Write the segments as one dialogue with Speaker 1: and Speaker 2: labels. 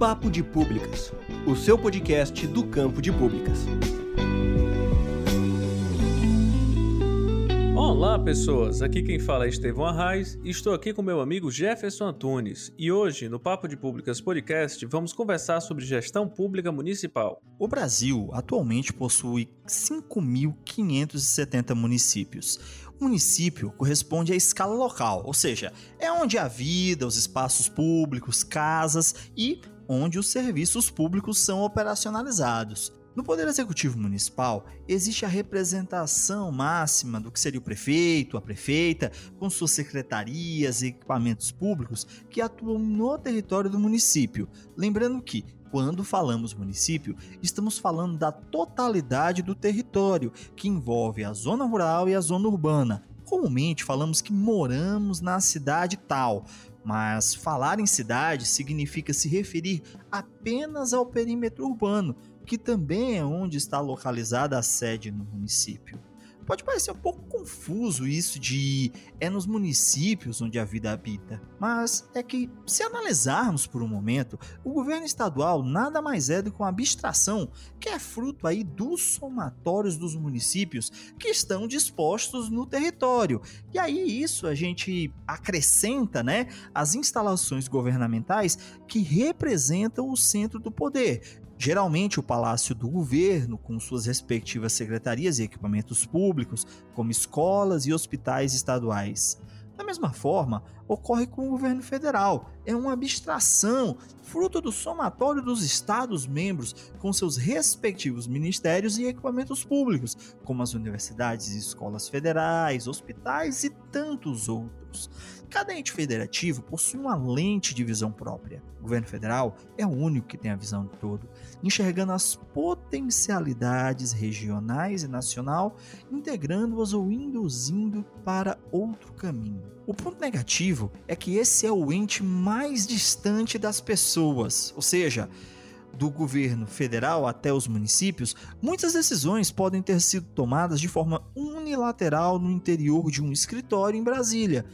Speaker 1: Papo de Públicas, o seu podcast do campo de públicas.
Speaker 2: Olá, pessoas! Aqui quem fala é Estevão Arraes e estou aqui com meu amigo Jefferson Antunes. E hoje, no Papo de Públicas Podcast, vamos conversar sobre gestão pública municipal.
Speaker 3: O Brasil atualmente possui 5.570 municípios. Município corresponde à escala local, ou seja, é onde a vida, os espaços públicos, casas e onde os serviços públicos são operacionalizados. No Poder Executivo Municipal, existe a representação máxima do que seria o prefeito, a prefeita, com suas secretarias e equipamentos públicos que atuam no território do município. Lembrando que, quando falamos município, estamos falando da totalidade do território, que envolve a zona rural e a zona urbana. Comumente falamos que moramos na cidade tal, mas falar em cidade significa se referir apenas ao perímetro urbano, que também é onde está localizada a sede no município. Pode parecer um pouco confuso isso de é nos municípios onde a vida habita, mas é que, se analisarmos por um momento, o governo estadual nada mais é do que uma abstração que é fruto aí dos somatórios dos municípios que estão dispostos no território. E aí isso a gente acrescenta, né, as instalações governamentais que representam o centro do poder, Geralmente, o Palácio do Governo, com suas respectivas secretarias e equipamentos públicos, como escolas e hospitais estaduais. Da mesma forma, ocorre com o governo federal. É uma abstração, fruto do somatório dos estados-membros com seus respectivos ministérios e equipamentos públicos, como as universidades e escolas federais, hospitais e tantos outros. Cada ente federativo possui uma lente de visão própria. O governo federal é o único que tem a visão de todo, enxergando as potencialidades regionais e nacional, integrando-as ou induzindo para outro caminho. O ponto negativo é que esse é o ente mais distante das pessoas, ou seja, do governo federal até os municípios, muitas decisões podem ter sido tomadas de forma unilateral no interior de um escritório em Brasília.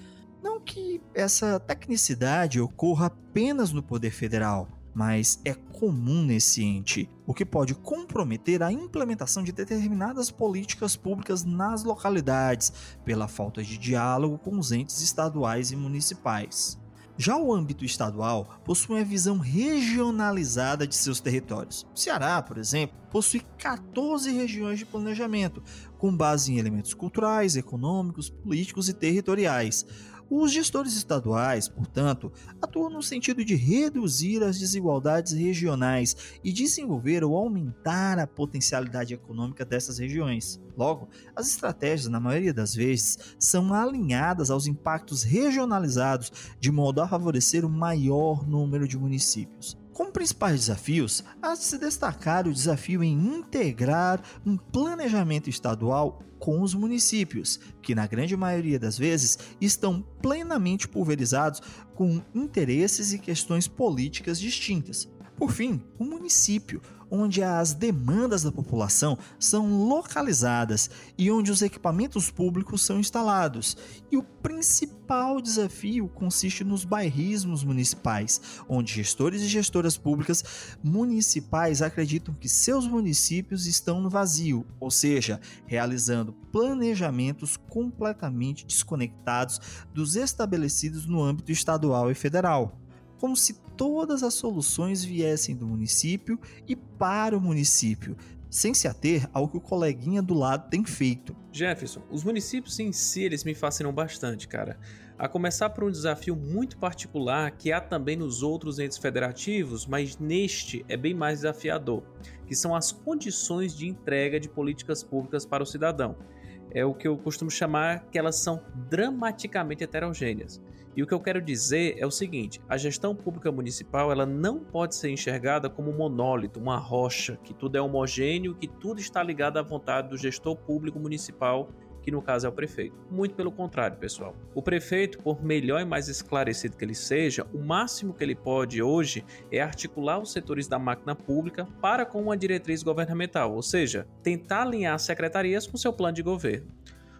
Speaker 3: Não que essa tecnicidade ocorra apenas no Poder Federal, mas é comum nesse ente, o que pode comprometer a implementação de determinadas políticas públicas nas localidades, pela falta de diálogo com os entes estaduais e municipais. Já o âmbito estadual possui uma visão regionalizada de seus territórios. O Ceará, por exemplo, possui 14 regiões de planejamento, com base em elementos culturais, econômicos, políticos e territoriais. Os gestores estaduais, portanto, atuam no sentido de reduzir as desigualdades regionais e desenvolver ou aumentar a potencialidade econômica dessas regiões. Logo, as estratégias, na maioria das vezes, são alinhadas aos impactos regionalizados de modo a favorecer o maior número de municípios. Como principais desafios, há de se destacar o desafio em integrar um planejamento estadual com os municípios, que na grande maioria das vezes estão plenamente pulverizados com interesses e questões políticas distintas. Por fim, o município, onde as demandas da população são localizadas e onde os equipamentos públicos são instalados. E o principal desafio consiste nos bairrismos municipais, onde gestores e gestoras públicas municipais acreditam que seus municípios estão no vazio, ou seja, realizando planejamentos completamente desconectados dos estabelecidos no âmbito estadual e federal como se todas as soluções viessem do município e para o município, sem se ater ao que o coleguinha do lado tem feito.
Speaker 2: Jefferson, os municípios em si eles me fascinam bastante, cara. A começar por um desafio muito particular que há também nos outros entes federativos, mas neste é bem mais desafiador, que são as condições de entrega de políticas públicas para o cidadão. É o que eu costumo chamar que elas são dramaticamente heterogêneas. E o que eu quero dizer é o seguinte: a gestão pública municipal ela não pode ser enxergada como um monólito, uma rocha, que tudo é homogêneo, que tudo está ligado à vontade do gestor público municipal que no caso é o prefeito. Muito pelo contrário, pessoal. O prefeito, por melhor e mais esclarecido que ele seja, o máximo que ele pode hoje é articular os setores da máquina pública para com uma diretriz governamental, ou seja, tentar alinhar secretarias com seu plano de governo.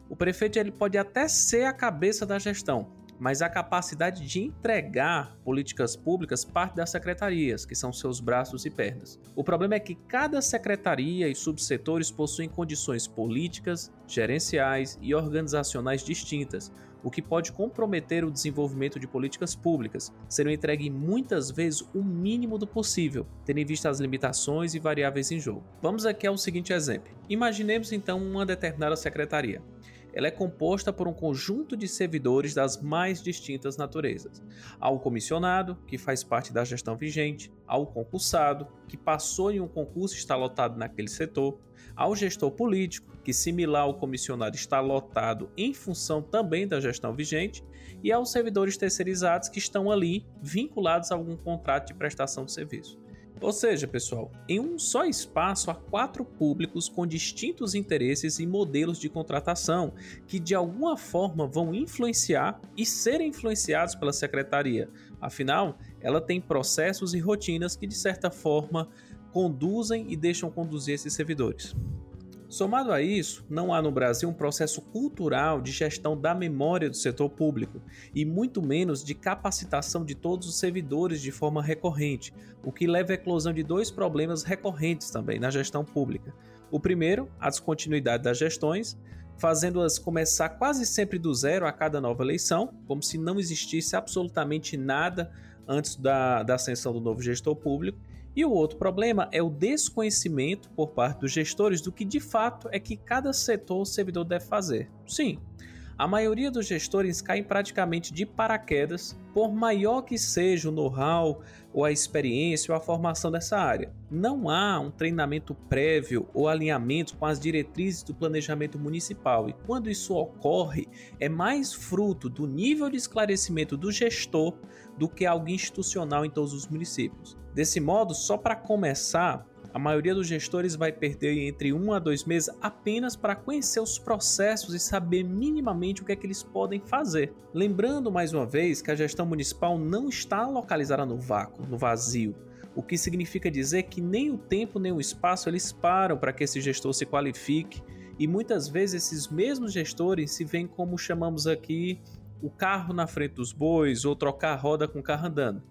Speaker 2: O prefeito ele pode até ser a cabeça da gestão, mas a capacidade de entregar políticas públicas parte das secretarias, que são seus braços e pernas. O problema é que cada secretaria e subsetores possuem condições políticas, gerenciais e organizacionais distintas, o que pode comprometer o desenvolvimento de políticas públicas, sendo entregue muitas vezes o mínimo do possível, tendo em vista as limitações e variáveis em jogo. Vamos aqui ao seguinte exemplo. Imaginemos então uma determinada secretaria ela é composta por um conjunto de servidores das mais distintas naturezas. Há o comissionado, que faz parte da gestão vigente, há o concursado, que passou em um concurso e está lotado naquele setor, há o gestor político, que, similar ao comissionado, está lotado em função também da gestão vigente, e há os servidores terceirizados que estão ali vinculados a algum contrato de prestação de serviço. Ou seja, pessoal, em um só espaço há quatro públicos com distintos interesses e modelos de contratação que de alguma forma vão influenciar e serem influenciados pela secretaria. Afinal, ela tem processos e rotinas que de certa forma conduzem e deixam conduzir esses servidores. Somado a isso, não há no Brasil um processo cultural de gestão da memória do setor público e muito menos de capacitação de todos os servidores de forma recorrente, o que leva à eclosão de dois problemas recorrentes também na gestão pública. O primeiro, a descontinuidade das gestões, fazendo-as começar quase sempre do zero a cada nova eleição, como se não existisse absolutamente nada antes da, da ascensão do novo gestor público, e o outro problema é o desconhecimento por parte dos gestores do que de fato é que cada setor ou servidor deve fazer. Sim, a maioria dos gestores caem praticamente de paraquedas, por maior que seja o know-how, ou a experiência ou a formação dessa área. Não há um treinamento prévio ou alinhamento com as diretrizes do planejamento municipal, e quando isso ocorre, é mais fruto do nível de esclarecimento do gestor do que algo institucional em todos os municípios. Desse modo, só para começar, a maioria dos gestores vai perder entre um a dois meses apenas para conhecer os processos e saber minimamente o que é que eles podem fazer. Lembrando mais uma vez que a gestão municipal não está localizada no vácuo, no vazio, o que significa dizer que nem o tempo nem o espaço eles param para que esse gestor se qualifique e muitas vezes esses mesmos gestores se veem como chamamos aqui o carro na frente dos bois ou trocar a roda com o carro andando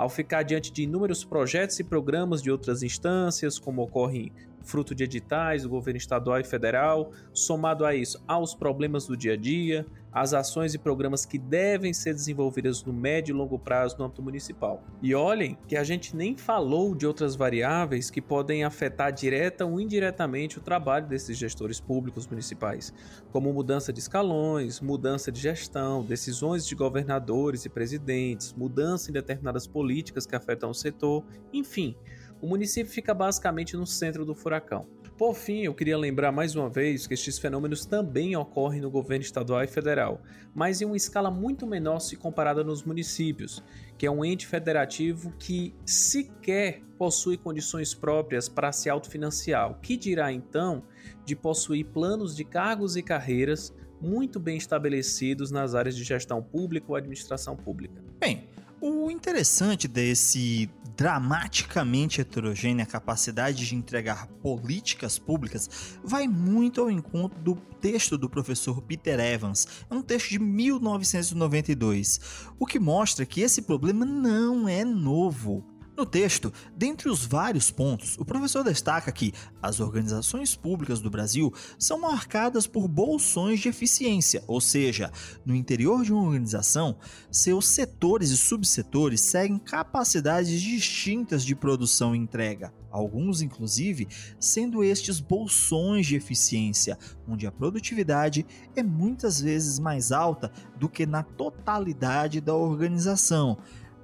Speaker 2: ao ficar diante de inúmeros projetos e programas de outras instâncias, como ocorre fruto de editais do governo estadual e federal, somado a isso aos problemas do dia a dia, as ações e programas que devem ser desenvolvidas no médio e longo prazo no âmbito municipal. E olhem que a gente nem falou de outras variáveis que podem afetar direta ou indiretamente o trabalho desses gestores públicos municipais, como mudança de escalões, mudança de gestão, decisões de governadores e presidentes, mudança em determinadas políticas que afetam o setor, enfim o município fica basicamente no centro do furacão. Por fim, eu queria lembrar mais uma vez que estes fenômenos também ocorrem no governo estadual e federal, mas em uma escala muito menor se comparada nos municípios, que é um ente federativo que sequer possui condições próprias para se autofinanciar, o que dirá então de possuir planos de cargos e carreiras muito bem estabelecidos nas áreas de gestão pública ou administração pública.
Speaker 3: Bem, o interessante desse dramaticamente heterogênea capacidade de entregar políticas públicas vai muito ao encontro do texto do professor Peter Evans. É um texto de 1992, o que mostra que esse problema não é novo. No texto, dentre os vários pontos, o professor destaca que as organizações públicas do Brasil são marcadas por bolsões de eficiência, ou seja, no interior de uma organização, seus setores e subsetores seguem capacidades distintas de produção e entrega. Alguns, inclusive, sendo estes bolsões de eficiência, onde a produtividade é muitas vezes mais alta do que na totalidade da organização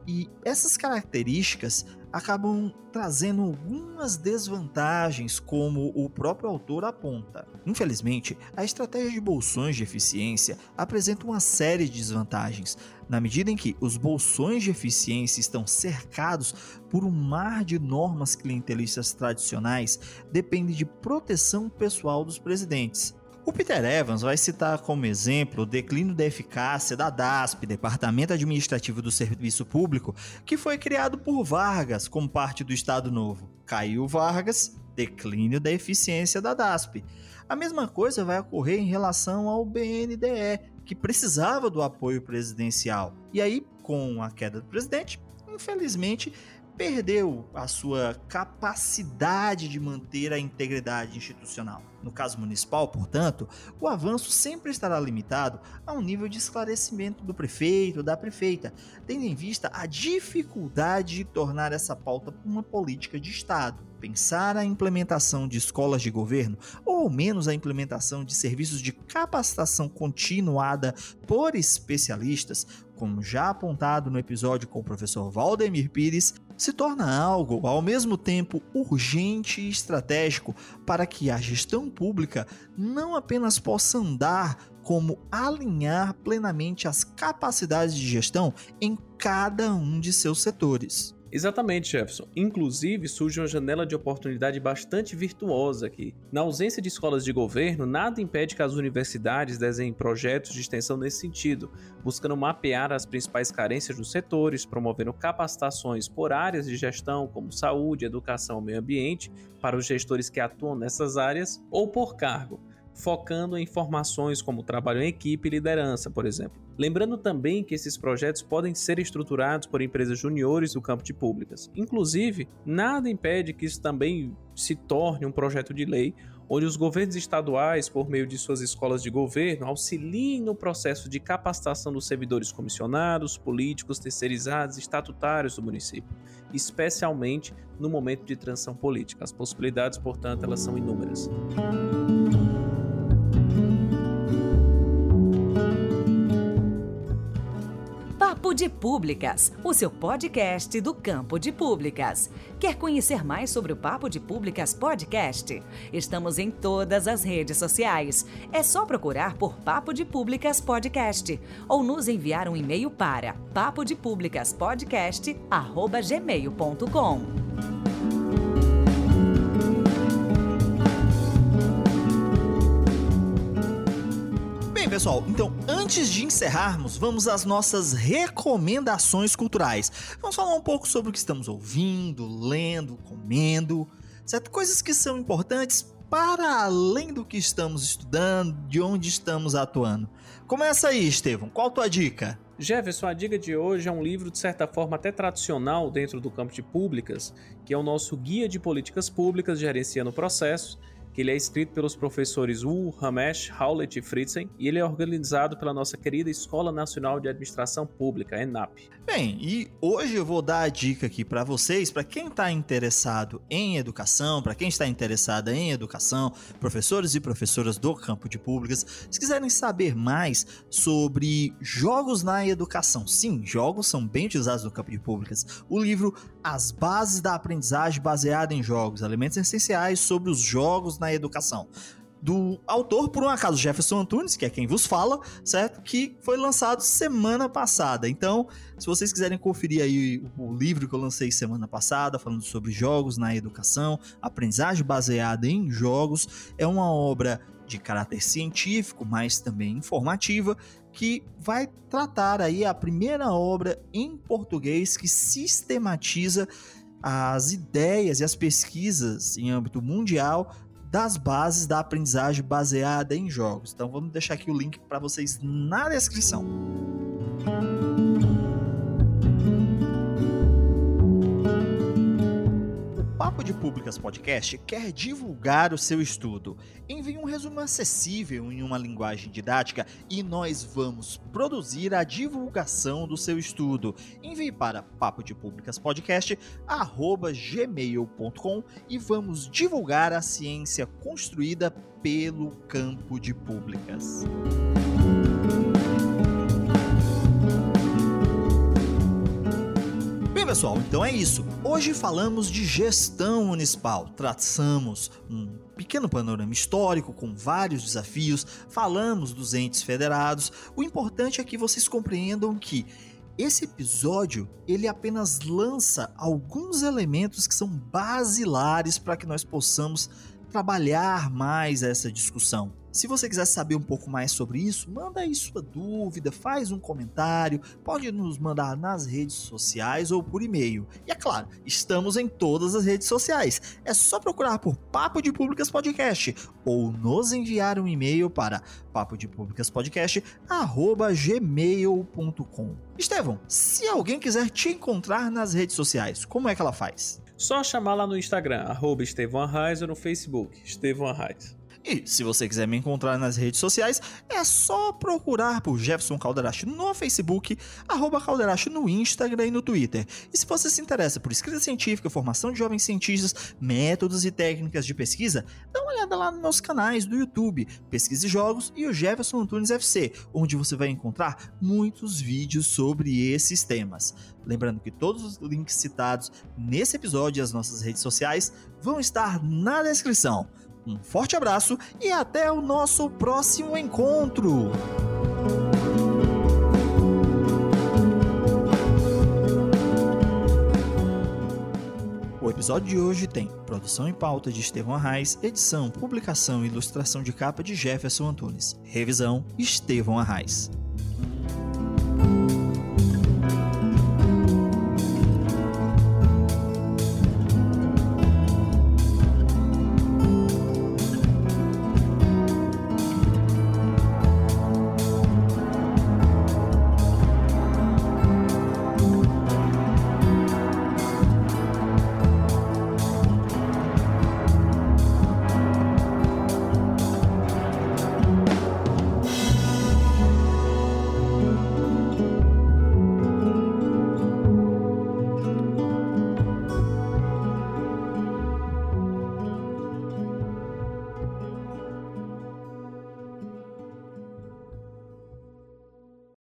Speaker 3: e essas características acabam trazendo algumas desvantagens, como o próprio autor aponta. Infelizmente, a estratégia de bolsões de eficiência apresenta uma série de desvantagens, na medida em que os bolsões de eficiência estão cercados por um mar de normas clientelistas tradicionais, depende de proteção pessoal dos presidentes. O Peter Evans vai citar como exemplo o declínio da eficácia da DASP, Departamento Administrativo do Serviço Público, que foi criado por Vargas como parte do Estado Novo. Caiu Vargas, declínio da eficiência da DASP. A mesma coisa vai ocorrer em relação ao BNDE, que precisava do apoio presidencial. E aí, com a queda do presidente, infelizmente, perdeu a sua capacidade de manter a integridade institucional. No caso municipal, portanto, o avanço sempre estará limitado a um nível de esclarecimento do prefeito ou da prefeita, tendo em vista a dificuldade de tornar essa pauta uma política de Estado. Pensar a implementação de escolas de governo, ou ao menos a implementação de serviços de capacitação continuada por especialistas, como já apontado no episódio com o professor Valdemir Pires, se torna algo ao mesmo tempo urgente e estratégico para que a gestão pública não apenas possa andar, como alinhar plenamente as capacidades de gestão em cada um de seus setores.
Speaker 2: Exatamente, Jefferson. Inclusive, surge uma janela de oportunidade bastante virtuosa aqui. Na ausência de escolas de governo, nada impede que as universidades desenhem projetos de extensão nesse sentido, buscando mapear as principais carências dos setores, promovendo capacitações por áreas de gestão, como saúde, educação, meio ambiente, para os gestores que atuam nessas áreas, ou por cargo focando em informações como trabalho em equipe e liderança, por exemplo. Lembrando também que esses projetos podem ser estruturados por empresas juniores do campo de públicas. Inclusive, nada impede que isso também se torne um projeto de lei onde os governos estaduais, por meio de suas escolas de governo, auxiliem no processo de capacitação dos servidores comissionados, políticos, terceirizados estatutários do município, especialmente no momento de transição política. As possibilidades, portanto, elas são inúmeras.
Speaker 4: De Públicas, o seu podcast do campo de públicas. Quer conhecer mais sobre o Papo de Públicas Podcast? Estamos em todas as redes sociais. É só procurar por Papo de Públicas Podcast ou nos enviar um e-mail para papodepublicaspodcast@gmail.com.
Speaker 3: Bem, pessoal, então antes de encerrarmos, vamos às nossas recomendações culturais. Vamos falar um pouco sobre o que estamos ouvindo, lendo, comendo, certo? Coisas que são importantes para além do que estamos estudando, de onde estamos atuando. Começa aí, Estevão. Qual a tua dica?
Speaker 2: Jefferson, a dica de hoje é um livro de certa forma até tradicional dentro do campo de públicas, que é o nosso Guia de Políticas Públicas Gerenciando Processos, que ele é escrito pelos professores Wu, Ramesh, Howlett e Fritzen, e ele é organizado pela nossa querida Escola Nacional de Administração Pública, ENAP.
Speaker 3: Bem, e hoje eu vou dar a dica aqui para vocês, para quem está interessado em educação, para quem está interessada em educação, professores e professoras do campo de públicas, se quiserem saber mais sobre jogos na educação. Sim, jogos são bem utilizados no campo de públicas. O livro As Bases da Aprendizagem Baseada em Jogos, Elementos Essenciais sobre os Jogos na Educação do autor, por um acaso, Jefferson Antunes, que é quem vos fala, certo? Que foi lançado semana passada. Então, se vocês quiserem conferir aí o livro que eu lancei semana passada, falando sobre jogos na educação, aprendizagem baseada em jogos, é uma obra de caráter científico, mas também informativa, que vai tratar aí a primeira obra em português que sistematiza as ideias e as pesquisas em âmbito mundial das bases da aprendizagem baseada em jogos. Então vamos deixar aqui o link para vocês na descrição. Papo de Públicas Podcast quer divulgar o seu estudo. Envie um resumo acessível em uma linguagem didática e nós vamos produzir a divulgação do seu estudo. Envie para papo de públicas podcast gmail.com e vamos divulgar a ciência construída pelo campo de públicas. Pessoal, então é isso. Hoje falamos de gestão municipal. Traçamos um pequeno panorama histórico com vários desafios, falamos dos entes federados. O importante é que vocês compreendam que esse episódio ele apenas lança alguns elementos que são basilares para que nós possamos trabalhar mais essa discussão Se você quiser saber um pouco mais sobre isso, manda aí sua dúvida, faz um comentário, pode nos mandar nas redes sociais ou por e-mail. E é claro, estamos em todas as redes sociais. É só procurar por Papo de Públicas Podcast ou nos enviar um e-mail para papo de. Estevão, se alguém quiser te encontrar nas redes sociais, como é que ela faz?
Speaker 2: Só chamar lá no Instagram, arroba Estevão Arraes ou no Facebook, Estevão Arraes.
Speaker 3: E se você quiser me encontrar nas redes sociais, é só procurar por Jefferson Calderache no Facebook, arroba Calderache no Instagram e no Twitter. E se você se interessa por escrita científica, formação de jovens cientistas, métodos e técnicas de pesquisa, dá uma olhada lá nos meus canais do YouTube, Pesquisa e Jogos e o Jefferson Antunes FC, onde você vai encontrar muitos vídeos sobre esses temas. Lembrando que todos os links citados nesse episódio e as nossas redes sociais vão estar na descrição. Um forte abraço e até o nosso próximo encontro! O episódio de hoje tem produção e pauta de Estevão Arraes, edição, publicação e ilustração de capa de Jefferson Antunes. Revisão: Estevão Arraes.